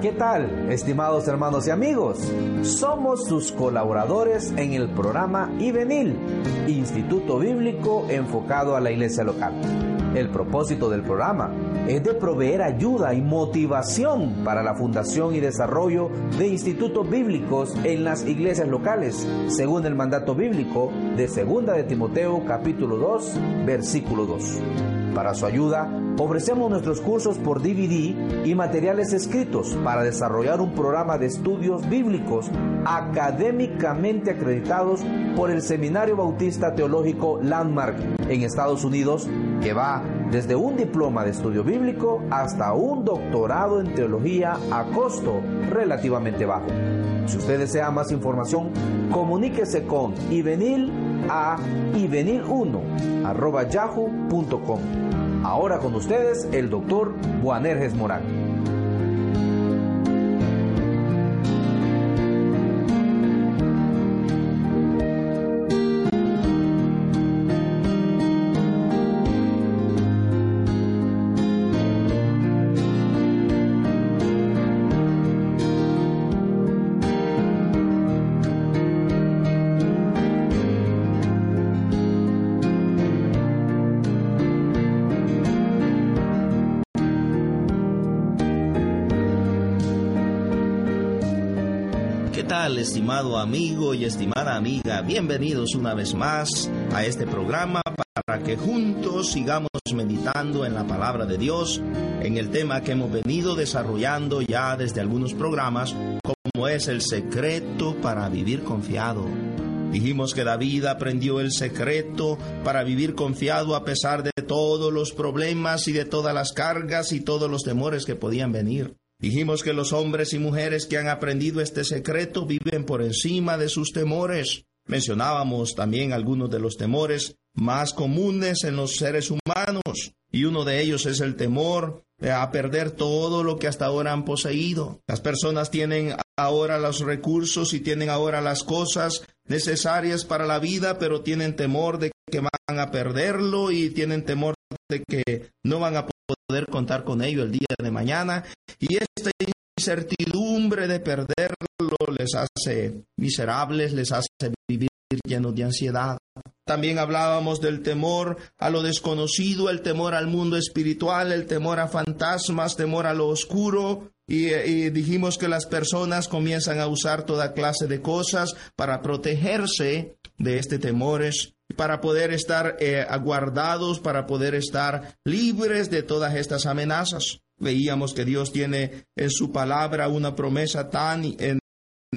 ¿Qué tal, estimados hermanos y amigos? Somos sus colaboradores en el programa IBENIL, Instituto Bíblico enfocado a la iglesia local. El propósito del programa es de proveer ayuda y motivación para la fundación y desarrollo de institutos bíblicos en las iglesias locales, según el mandato bíblico de 2 de Timoteo capítulo 2, versículo 2. Para su ayuda, ofrecemos nuestros cursos por DVD y materiales escritos para desarrollar un programa de estudios bíblicos académicamente acreditados por el Seminario Bautista Teológico Landmark en Estados Unidos, que va desde un diploma de estudio bíblico hasta un doctorado en teología a costo relativamente bajo. Si usted desea más información, comuníquese con Ivenil a ivenil1 Ahora con ustedes el doctor Juanerges Morán. Estimado amigo y estimada amiga? Bienvenidos una vez más a este programa para que juntos sigamos meditando en la palabra de Dios, en el tema que hemos venido desarrollando ya desde algunos programas, como es el secreto para vivir confiado. Dijimos que David aprendió el secreto para vivir confiado a pesar de todos los problemas y de todas las cargas y todos los temores que podían venir. Dijimos que los hombres y mujeres que han aprendido este secreto viven por encima de sus temores. Mencionábamos también algunos de los temores más comunes en los seres humanos, y uno de ellos es el temor a perder todo lo que hasta ahora han poseído. Las personas tienen ahora los recursos y tienen ahora las cosas necesarias para la vida, pero tienen temor de que van a perderlo y tienen temor de que no van a poder contar con ello el día de mañana y esta incertidumbre de perderlo les hace miserables, les hace vivir llenos de ansiedad. También hablábamos del temor a lo desconocido, el temor al mundo espiritual, el temor a fantasmas, temor a lo oscuro. Y, dijimos que las personas comienzan a usar toda clase de cosas para protegerse de este temores para poder estar eh, aguardados, para poder estar libres de todas estas amenazas. Veíamos que Dios tiene en su palabra una promesa tan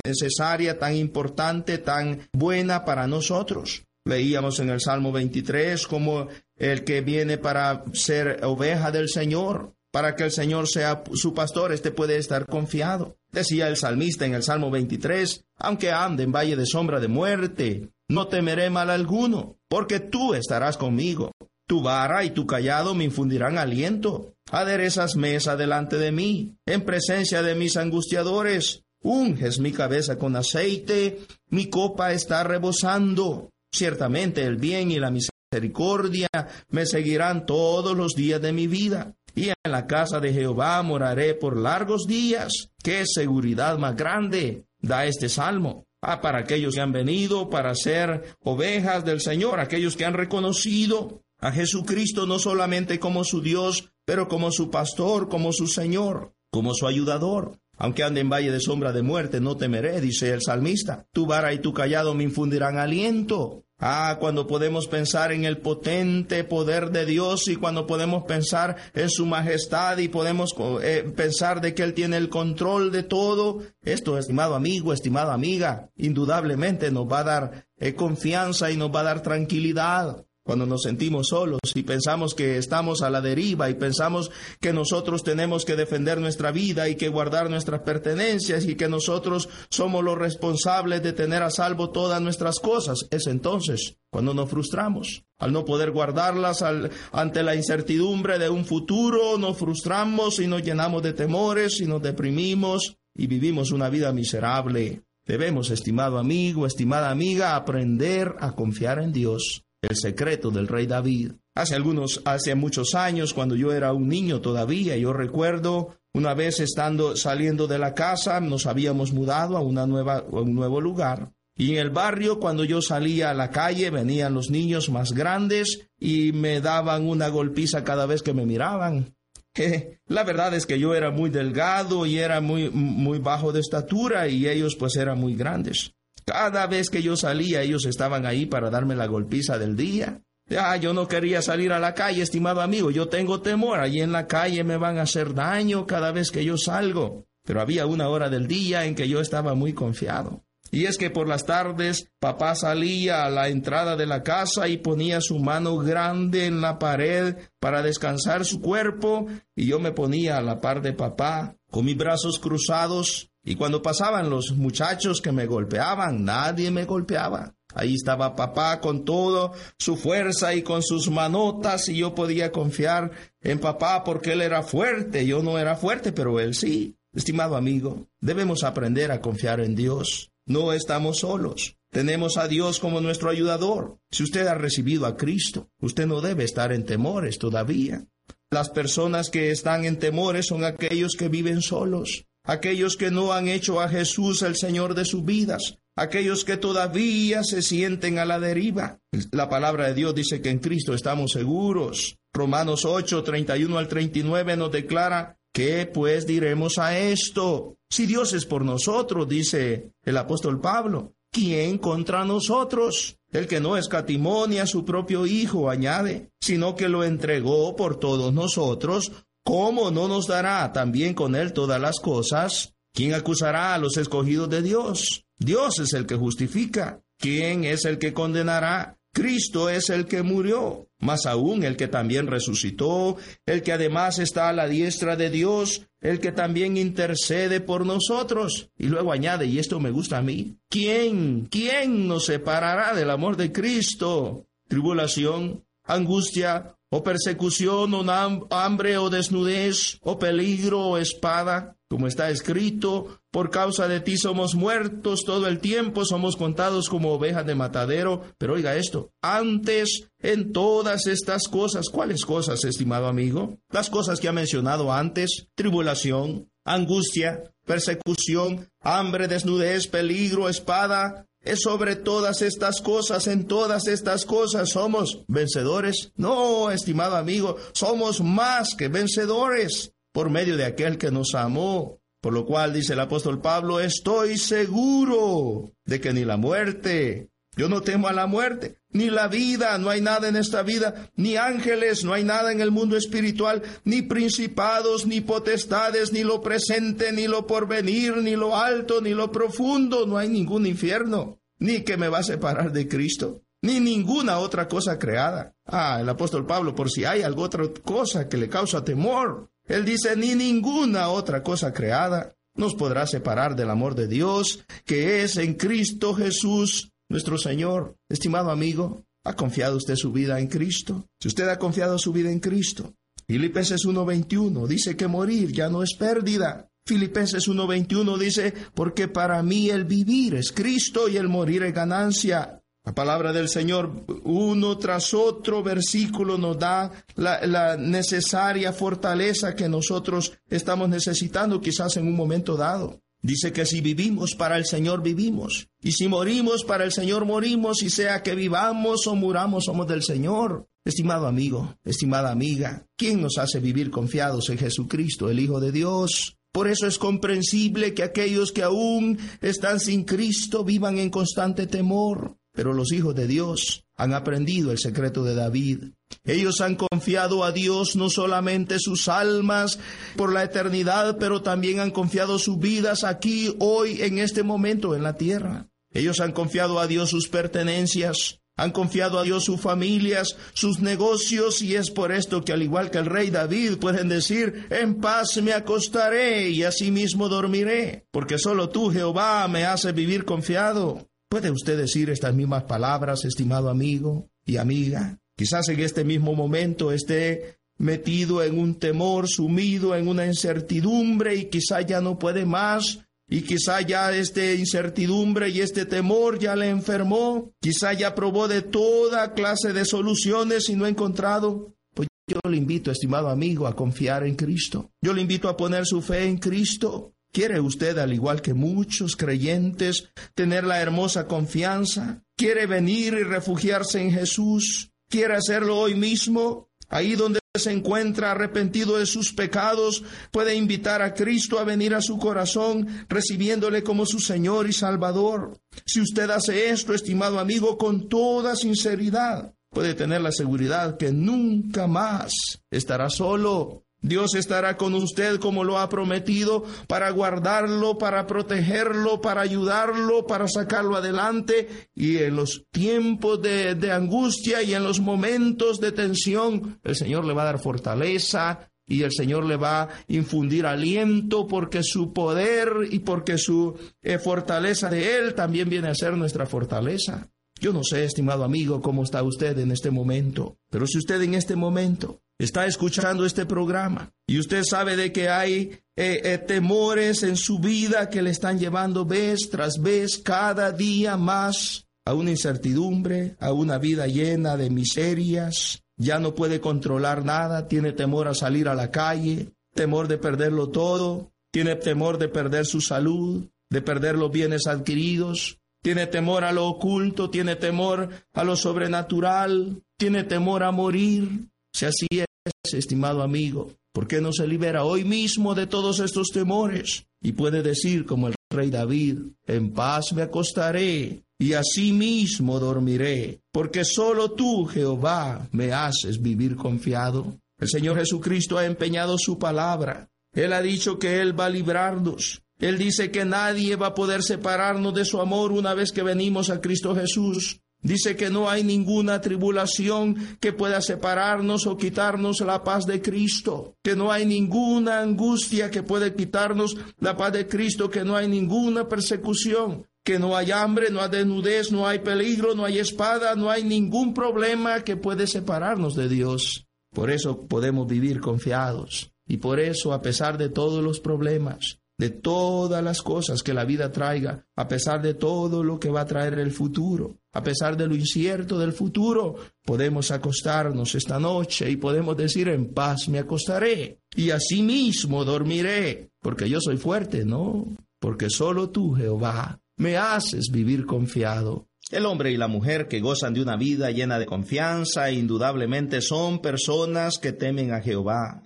necesaria, tan importante, tan buena para nosotros. Veíamos en el Salmo 23 como el que viene para ser oveja del Señor, para que el Señor sea su pastor, este puede estar confiado. Decía el salmista en el Salmo 23, aunque ande en valle de sombra de muerte, no temeré mal alguno, porque tú estarás conmigo. Tu vara y tu callado me infundirán aliento. Aderezas mesa delante de mí, en presencia de mis angustiadores. Unges mi cabeza con aceite, mi copa está rebosando. Ciertamente el bien y la misericordia me seguirán todos los días de mi vida. Y en la casa de Jehová moraré por largos días. ¡Qué seguridad más grande da este salmo! Ah, para aquellos que han venido para ser ovejas del Señor, aquellos que han reconocido a Jesucristo no solamente como su Dios, pero como su pastor, como su Señor, como su ayudador. Aunque ande en valle de sombra de muerte, no temeré, dice el salmista. Tu vara y tu callado me infundirán aliento. Ah, cuando podemos pensar en el potente poder de Dios y cuando podemos pensar en su majestad y podemos eh, pensar de que Él tiene el control de todo, esto, estimado amigo, estimada amiga, indudablemente nos va a dar eh, confianza y nos va a dar tranquilidad cuando nos sentimos solos y pensamos que estamos a la deriva y pensamos que nosotros tenemos que defender nuestra vida y que guardar nuestras pertenencias y que nosotros somos los responsables de tener a salvo todas nuestras cosas, es entonces cuando nos frustramos. Al no poder guardarlas ante la incertidumbre de un futuro, nos frustramos y nos llenamos de temores y nos deprimimos y vivimos una vida miserable. Debemos, estimado amigo, estimada amiga, aprender a confiar en Dios el secreto del rey David. Hace algunos, hace muchos años, cuando yo era un niño todavía, yo recuerdo una vez estando saliendo de la casa, nos habíamos mudado a una nueva, a un nuevo lugar. Y en el barrio, cuando yo salía a la calle, venían los niños más grandes y me daban una golpiza cada vez que me miraban. la verdad es que yo era muy delgado y era muy, muy bajo de estatura y ellos pues eran muy grandes. Cada vez que yo salía, ellos estaban ahí para darme la golpiza del día. Ya, yo no quería salir a la calle, estimado amigo. Yo tengo temor. Allí en la calle me van a hacer daño cada vez que yo salgo. Pero había una hora del día en que yo estaba muy confiado. Y es que por las tardes papá salía a la entrada de la casa y ponía su mano grande en la pared para descansar su cuerpo y yo me ponía a la par de papá con mis brazos cruzados y cuando pasaban los muchachos que me golpeaban, nadie me golpeaba. Ahí estaba papá con toda su fuerza y con sus manotas y yo podía confiar en papá porque él era fuerte. Yo no era fuerte, pero él sí. Estimado amigo, debemos aprender a confiar en Dios. No estamos solos. Tenemos a Dios como nuestro ayudador. Si usted ha recibido a Cristo, usted no debe estar en temores todavía. Las personas que están en temores son aquellos que viven solos aquellos que no han hecho a Jesús el Señor de sus vidas, aquellos que todavía se sienten a la deriva. La palabra de Dios dice que en Cristo estamos seguros. Romanos 8, 31 al 39 nos declara, ¿qué pues diremos a esto? Si Dios es por nosotros, dice el apóstol Pablo, ¿quién contra nosotros? El que no escatimó ni a su propio Hijo, añade, sino que lo entregó por todos nosotros, ¿cómo no nos dará también con él todas las cosas? ¿Quién acusará a los escogidos de Dios? Dios es el que justifica. ¿Quién es el que condenará? Cristo es el que murió, más aún el que también resucitó, el que además está a la diestra de Dios, el que también intercede por nosotros. Y luego añade, y esto me gusta a mí, ¿quién, quién nos separará del amor de Cristo? Tribulación, angustia, o persecución, o hambre, o desnudez, o peligro, o espada, como está escrito, por causa de ti somos muertos todo el tiempo, somos contados como ovejas de matadero. Pero oiga esto, antes en todas estas cosas, ¿cuáles cosas, estimado amigo? Las cosas que ha mencionado antes, tribulación, angustia, persecución, hambre, desnudez, peligro, espada, es sobre todas estas cosas, en todas estas cosas somos vencedores. No, estimado amigo, somos más que vencedores por medio de aquel que nos amó. Por lo cual dice el apóstol Pablo, estoy seguro de que ni la muerte, yo no temo a la muerte, ni la vida, no hay nada en esta vida, ni ángeles, no hay nada en el mundo espiritual, ni principados, ni potestades, ni lo presente, ni lo porvenir, ni lo alto, ni lo profundo, no hay ningún infierno, ni que me va a separar de Cristo, ni ninguna otra cosa creada. Ah, el apóstol Pablo, por si hay alguna otra cosa que le causa temor, él dice, ni ninguna otra cosa creada nos podrá separar del amor de Dios, que es en Cristo Jesús nuestro Señor. Estimado amigo, ¿ha confiado usted su vida en Cristo? Si usted ha confiado su vida en Cristo, Filipenses 1:21 dice que morir ya no es pérdida. Filipenses 1:21 dice, porque para mí el vivir es Cristo y el morir es ganancia. La palabra del Señor, uno tras otro versículo, nos da la, la, necesaria fortaleza que nosotros estamos necesitando quizás en un momento dado. Dice que si vivimos para el Señor vivimos, y si morimos para el Señor morimos, y sea que vivamos o muramos somos del Señor. Estimado amigo, estimada amiga, ¿quién nos hace vivir confiados en Jesucristo, el Hijo de Dios? Por eso es comprensible que aquellos que aún están sin Cristo vivan en constante temor. Pero los hijos de Dios han aprendido el secreto de David. Ellos han confiado a Dios no solamente sus almas por la eternidad, pero también han confiado sus vidas aquí, hoy, en este momento, en la tierra. Ellos han confiado a Dios sus pertenencias, han confiado a Dios sus familias, sus negocios, y es por esto que al igual que el rey David pueden decir, en paz me acostaré y asimismo dormiré, porque solo tú, Jehová, me haces vivir confiado. ¿Puede usted decir estas mismas palabras, estimado amigo y amiga? Quizás en este mismo momento esté metido en un temor, sumido en una incertidumbre y quizá ya no puede más. Y quizá ya esta incertidumbre y este temor ya le enfermó. Quizá ya probó de toda clase de soluciones y no ha encontrado. Pues yo le invito, estimado amigo, a confiar en Cristo. Yo le invito a poner su fe en Cristo. ¿Quiere usted, al igual que muchos creyentes, tener la hermosa confianza? ¿Quiere venir y refugiarse en Jesús? ¿Quiere hacerlo hoy mismo? Ahí donde se encuentra arrepentido de sus pecados, puede invitar a Cristo a venir a su corazón, recibiéndole como su Señor y Salvador. Si usted hace esto, estimado amigo, con toda sinceridad, puede tener la seguridad que nunca más estará solo, Dios estará con usted como lo ha prometido para guardarlo, para protegerlo, para ayudarlo, para sacarlo adelante. Y en los tiempos de, angustia y en los momentos de tensión, el Señor le va a dar fortaleza, y el Señor le va a infundir aliento porque su poder y porque su eh, fortaleza de Él también viene a ser nuestra fortaleza. Yo no sé, estimado amigo, cómo está usted en este momento, pero si usted en este momento está escuchando este programa y usted sabe de que hay eh, eh, temores en su vida que le están llevando vez tras vez cada día más a una incertidumbre, a una vida llena de miserias, ya no puede controlar nada, tiene temor a salir a la calle, temor de perderlo todo, tiene temor de perder su salud, de perder los bienes adquiridos, tiene temor a lo oculto, tiene temor a lo sobrenatural, tiene temor a morir, si así es, estimado amigo, ¿por qué no se libera hoy mismo de todos estos temores? Y puede decir como el rey David, en paz me acostaré y así mismo dormiré, porque solo tú, Jehová, me haces vivir confiado. El Señor Jesucristo ha empeñado su palabra. Él ha dicho que Él va a librarnos. Él dice que nadie va a poder separarnos de su amor una vez que venimos a Cristo Jesús. Dice que no hay ninguna tribulación que pueda separarnos o quitarnos la paz de Cristo, que no hay ninguna angustia que pueda quitarnos la paz de Cristo, que no hay ninguna persecución, que no hay hambre, no hay desnudez, no hay peligro, no hay espada, no hay ningún problema que puede separarnos de Dios. Por eso podemos vivir confiados. Y por eso, a pesar de todos los problemas, de todas las cosas que la vida traiga, a pesar de todo lo que va a traer el futuro, a pesar de lo incierto del futuro, podemos acostarnos esta noche y podemos decir en paz me acostaré y asimismo dormiré, porque yo soy fuerte, ¿no? Porque solo tú, Jehová, me haces vivir confiado. El hombre y la mujer que gozan de una vida llena de confianza indudablemente son personas que temen a Jehová.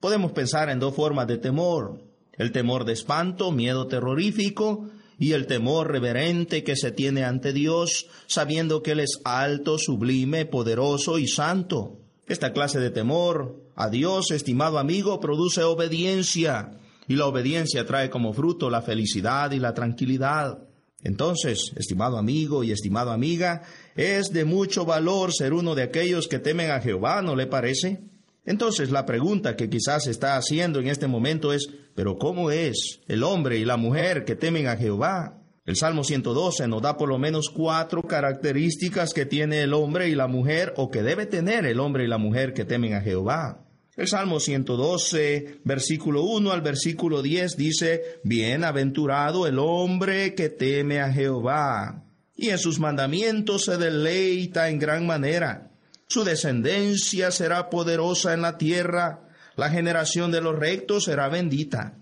Podemos pensar en dos formas de temor el temor de espanto, miedo terrorífico, y el temor reverente que se tiene ante Dios, sabiendo que Él es alto, sublime, poderoso y santo. Esta clase de temor a Dios, estimado amigo, produce obediencia, y la obediencia trae como fruto la felicidad y la tranquilidad. Entonces, estimado amigo y estimada amiga, es de mucho valor ser uno de aquellos que temen a Jehová, ¿no le parece? Entonces la pregunta que quizás está haciendo en este momento es, pero ¿cómo es el hombre y la mujer que temen a Jehová? El Salmo 112 nos da por lo menos cuatro características que tiene el hombre y la mujer o que debe tener el hombre y la mujer que temen a Jehová. El Salmo 112, versículo 1 al versículo 10 dice, Bienaventurado el hombre que teme a Jehová, y en sus mandamientos se deleita en gran manera. Su descendencia será poderosa en la tierra, la generación de los rectos será bendita.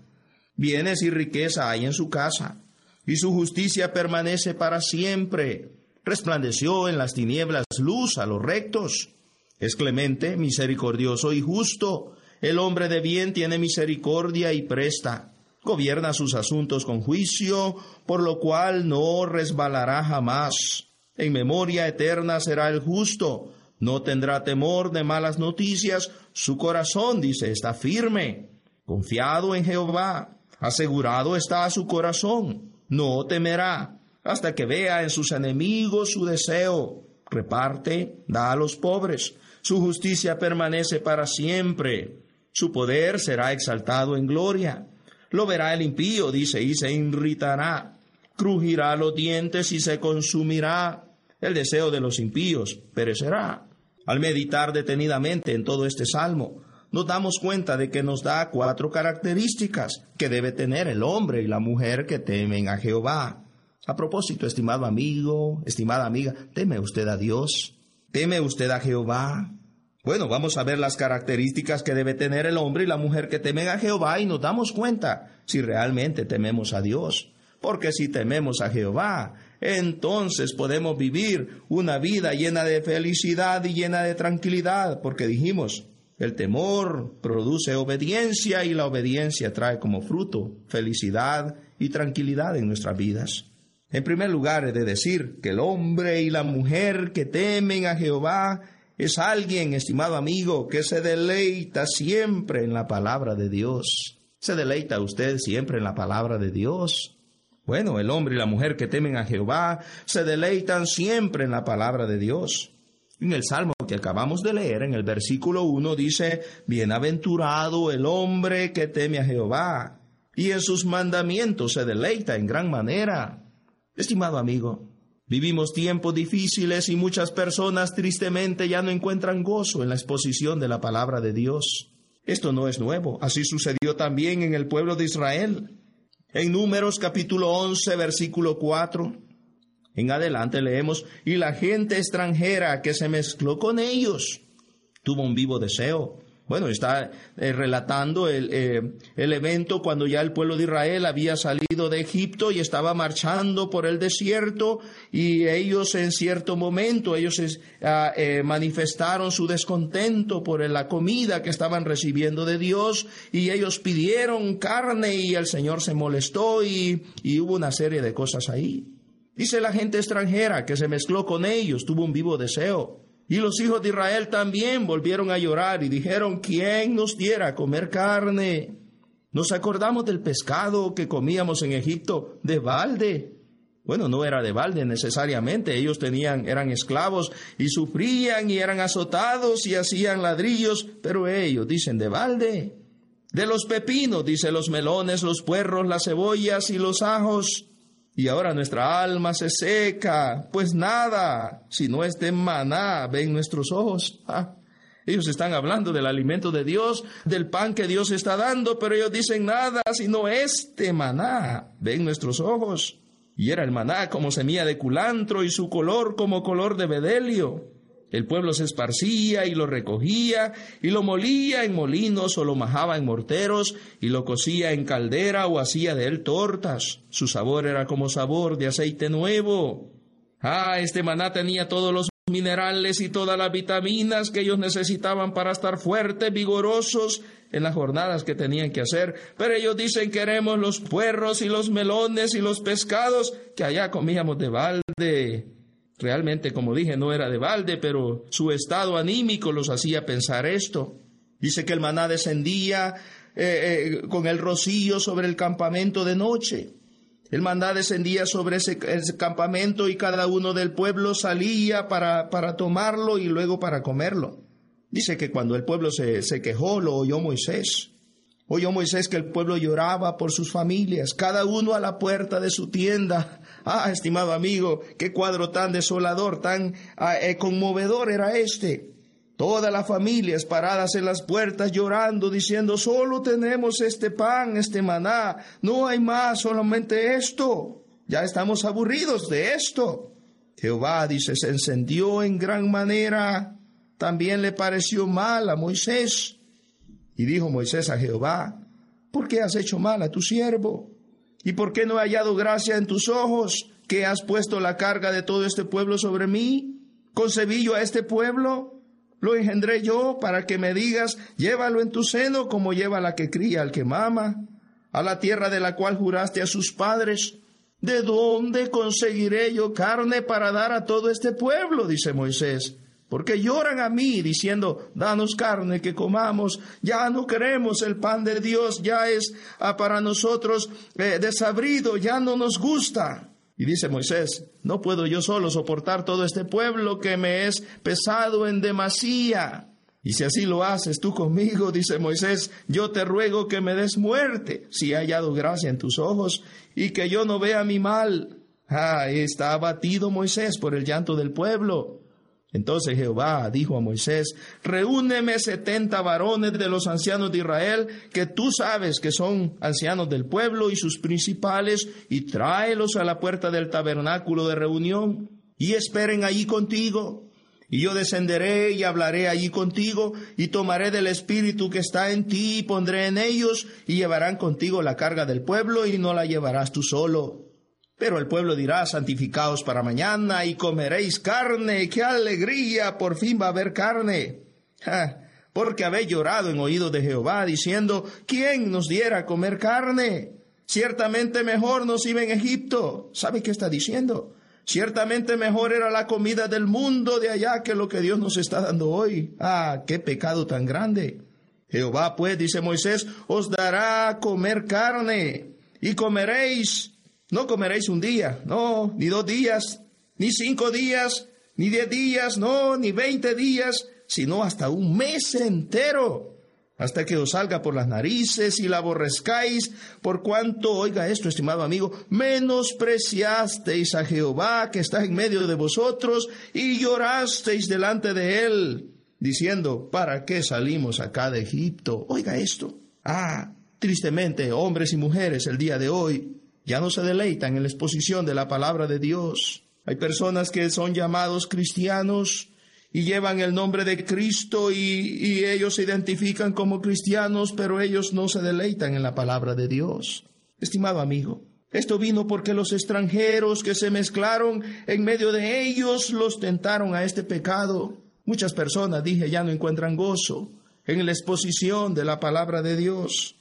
Bienes y riqueza hay en su casa, y su justicia permanece para siempre. Resplandeció en las tinieblas luz a los rectos. Es clemente, misericordioso y justo. El hombre de bien tiene misericordia y presta. Gobierna sus asuntos con juicio, por lo cual no resbalará jamás. En memoria eterna será el justo. No tendrá temor de malas noticias. Su corazón, dice, está firme. Confiado en Jehová. Asegurado está su corazón. No temerá hasta que vea en sus enemigos su deseo. Reparte, da a los pobres. Su justicia permanece para siempre. Su poder será exaltado en gloria. Lo verá el impío, dice, y se irritará. Crujirá los dientes y se consumirá. El deseo de los impíos perecerá. Al meditar detenidamente en todo este salmo, nos damos cuenta de que nos da cuatro características que debe tener el hombre y la mujer que temen a Jehová. A propósito, estimado amigo, estimada amiga, ¿teme usted a Dios? ¿Teme usted a Jehová? Bueno, vamos a ver las características que debe tener el hombre y la mujer que temen a Jehová y nos damos cuenta si realmente tememos a Dios. Porque si tememos a Jehová, entonces podemos vivir una vida llena de felicidad y llena de tranquilidad, porque dijimos, el temor produce obediencia y la obediencia trae como fruto felicidad y tranquilidad en nuestras vidas. En primer lugar, he de decir que el hombre y la mujer que temen a Jehová es alguien, estimado amigo, que se deleita siempre en la palabra de Dios. ¿Se deleita usted siempre en la palabra de Dios? Bueno, el hombre y la mujer que temen a Jehová se deleitan siempre en la palabra de Dios. En el Salmo que acabamos de leer, en el versículo 1, dice, Bienaventurado el hombre que teme a Jehová, y en sus mandamientos se deleita en gran manera. Estimado amigo, Vivimos tiempos difíciles y muchas personas tristemente ya no encuentran gozo en la exposición de la palabra de Dios. Esto no es nuevo, así sucedió también en el pueblo de Israel. En Números capítulo 11, versículo 4, en adelante leemos, y la gente extranjera que se mezcló con ellos tuvo un vivo deseo bueno, está eh, relatando el, eh, el, evento cuando ya el pueblo de Israel había salido de Egipto y estaba marchando por el desierto y ellos en cierto momento, ellos ah, eh, manifestaron su descontento por la comida que estaban recibiendo de Dios y ellos pidieron carne y el Señor se molestó y, y hubo una serie de cosas ahí. Dice la gente extranjera que se mezcló con ellos, tuvo un vivo deseo. Y los hijos de Israel también volvieron a llorar y dijeron, ¿quién nos diera a comer carne? Nos acordamos del pescado que comíamos en Egipto de balde. Bueno, no era de balde necesariamente, ellos tenían, eran esclavos y sufrían y eran azotados y hacían ladrillos, pero ellos dicen de balde. De los pepinos, dice los melones, los puerros, las cebollas y los ajos. Y ahora nuestra alma se seca, pues nada, si no es de maná, ven nuestros ojos. Ah, ellos están hablando del alimento de Dios, del pan que Dios está dando, pero ellos dicen nada, si no este maná, ven nuestros ojos. Y era el maná como semilla de culantro y su color como color de bedelio. El pueblo se esparcía y lo recogía y lo molía en molinos o lo majaba en morteros y lo cocía en caldera o hacía de él tortas. Su sabor era como sabor de aceite nuevo. Ah, este maná tenía todos los minerales y todas las vitaminas que ellos necesitaban para estar fuertes, vigorosos en las jornadas que tenían que hacer. Pero ellos dicen queremos los puerros y los melones y los pescados que allá comíamos de balde. Realmente, como dije, no era de balde, pero su estado anímico los hacía pensar esto. Dice que el maná descendía eh, eh, con el rocío sobre el campamento de noche. El maná descendía sobre ese, campamento y cada uno del pueblo salía para, para, tomarlo y luego para comerlo. Dice que cuando el pueblo se, se quejó, lo oyó Moisés. Oyó Moisés que el pueblo lloraba por sus familias, cada uno a la puerta de su tienda, Ah, estimado amigo, qué cuadro tan desolador, tan ah, eh, conmovedor era este. Todas las familias paradas en las puertas llorando, diciendo, solo tenemos este pan, este maná, no hay más, solamente esto. Ya estamos aburridos de esto. Jehová, dice, se encendió en gran manera. También le pareció mal a Moisés. Y dijo Moisés a Jehová, ¿por qué has hecho mal a tu siervo? ¿Y por qué no he hallado gracia en tus ojos que has puesto la carga de todo este pueblo sobre mí? ¿Concebí yo a este pueblo? ¿Lo engendré yo para que me digas, llévalo en tu seno como lleva la que cría al que mama, a la tierra de la cual juraste a sus padres? ¿De dónde conseguiré yo carne para dar a todo este pueblo? dice Moisés. Porque lloran a mí diciendo, danos carne que comamos, ya no queremos el pan de Dios, ya es ah, para nosotros eh, desabrido, ya no nos gusta. Y dice Moisés, no puedo yo solo soportar todo este pueblo que me es pesado en demasía. Y si así lo haces tú conmigo, dice Moisés, yo te ruego que me des muerte, si he hallado gracia en tus ojos, y que yo no vea mi mal. Ah, está abatido Moisés por el llanto del pueblo. Entonces Jehová dijo a Moisés, reúneme setenta varones de los ancianos de Israel, que tú sabes que son ancianos del pueblo y sus principales, y tráelos a la puerta del tabernáculo de reunión, y esperen allí contigo. Y yo descenderé y hablaré allí contigo, y tomaré del espíritu que está en ti, y pondré en ellos, y llevarán contigo la carga del pueblo, y no la llevarás tú solo. Pero el pueblo dirá, santificaos para mañana, y comeréis carne, qué alegría, por fin va a haber carne. porque habéis llorado en oídos de Jehová, diciendo, ¿quién nos diera a comer carne? Ciertamente mejor nos iba en Egipto. ¿Sabe qué está diciendo? Ciertamente mejor era la comida del mundo de allá que lo que Dios nos está dando hoy. Ah, qué pecado tan grande. Jehová, pues, dice Moisés, os dará a comer carne y comeréis. No comeréis un día, no, ni dos días, ni cinco días, ni diez días, no, ni veinte días, sino hasta un mes entero hasta que os salga por las narices y la aborrezcáis, por cuanto, oiga esto, estimado amigo, menospreciasteis a Jehová que está en medio de vosotros y llorasteis delante de él, diciendo, ¿para qué salimos acá de Egipto? Oiga esto. Ah, tristemente, hombres y mujeres el día de hoy ya no se deleitan en la exposición de la palabra de Dios. Hay personas que son llamados cristianos, y llevan el nombre de Cristo y, ellos se identifican como cristianos, pero ellos no se deleitan en la palabra de Dios. Estimado amigo, esto vino porque los extranjeros que se mezclaron en medio de ellos los tentaron a este pecado. Muchas personas, dije, ya no encuentran gozo en la exposición de la palabra de Dios.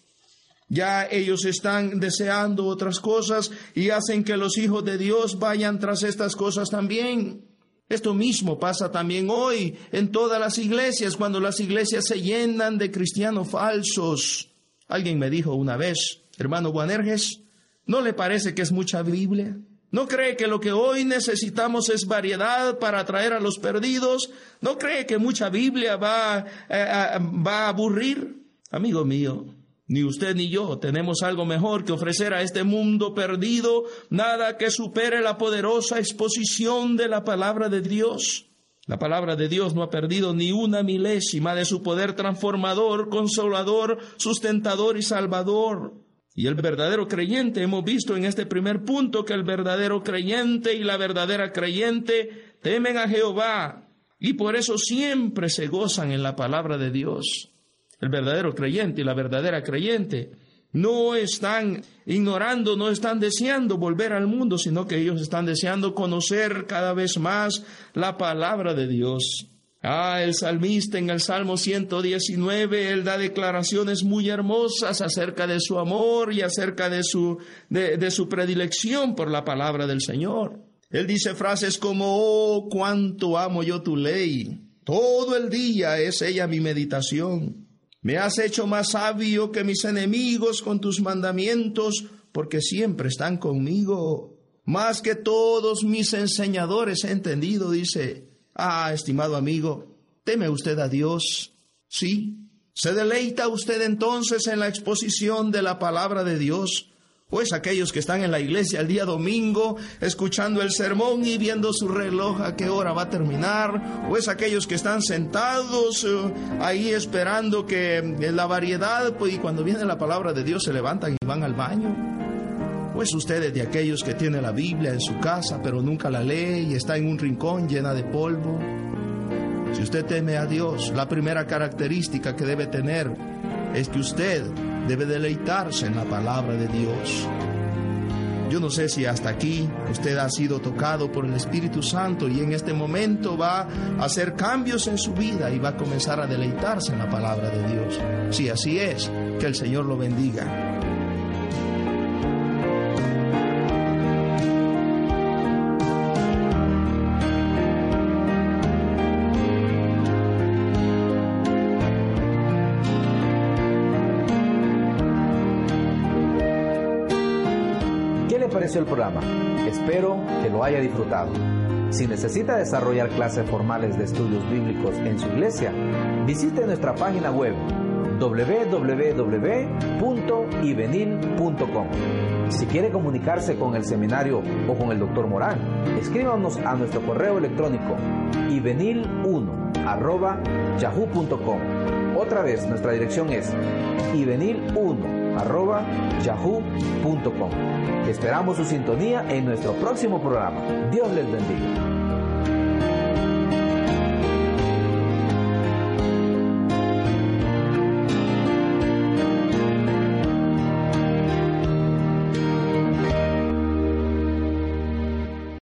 Ya ellos están deseando otras cosas y hacen que los hijos de Dios vayan tras estas cosas también. Esto mismo pasa también hoy en todas las iglesias, cuando las iglesias se llenan de cristianos falsos. Alguien me dijo una vez, hermano Guanerges, ¿no le parece que es mucha Biblia? ¿No cree que lo que hoy necesitamos es variedad para atraer a los perdidos? ¿No cree que mucha Biblia va, eh, va a aburrir? Amigo mío, ni usted ni yo tenemos algo mejor que ofrecer a este mundo perdido, nada que supere la poderosa exposición de la palabra de Dios. La palabra de Dios no ha perdido ni una milésima de su poder transformador, consolador, sustentador y salvador. Y el verdadero creyente, hemos visto en este primer punto que el verdadero creyente y la verdadera creyente temen a Jehová y por eso siempre se gozan en la palabra de Dios el verdadero creyente y la verdadera creyente, no están ignorando, no están deseando volver al mundo, sino que ellos están deseando conocer cada vez más la palabra de Dios. Ah, el salmista en el Salmo 119, él da declaraciones muy hermosas acerca de su amor y acerca de su, de, de su predilección por la palabra del Señor. Él dice frases como, oh, cuánto amo yo tu ley. Todo el día es ella mi meditación. Me has hecho más sabio que mis enemigos con tus mandamientos, porque siempre están conmigo. Más que todos mis enseñadores he entendido, dice. Ah, estimado amigo, teme usted a Dios. Sí. ¿Se deleita usted entonces en la exposición de la palabra de Dios? Pues aquellos que están en la iglesia el día domingo escuchando el sermón y viendo su reloj a qué hora va a terminar, pues aquellos que están sentados eh, ahí esperando que eh, la variedad, pues y cuando viene la palabra de Dios se levantan y van al baño. Pues ustedes de aquellos que tienen la Biblia en su casa pero nunca la lee y está en un rincón llena de polvo. Si usted teme a Dios, la primera característica que debe tener es que usted debe deleitarse en la palabra de Dios. Yo no sé si hasta aquí usted ha sido tocado por el Espíritu Santo y en este momento va a hacer cambios en su vida y va a comenzar a deleitarse en la palabra de Dios. Si así es, que el Señor lo bendiga. Pareció el programa? Espero que lo haya disfrutado. Si necesita desarrollar clases formales de estudios bíblicos en su iglesia, visite nuestra página web www.ivenil.com. Si quiere comunicarse con el seminario o con el doctor Morán, escríbanos a nuestro correo electrónico ivenil1@yahoo.com. Otra vez, nuestra dirección es ivenil1@yahoo.com. Esperamos su sintonía en nuestro próximo programa. Dios les bendiga.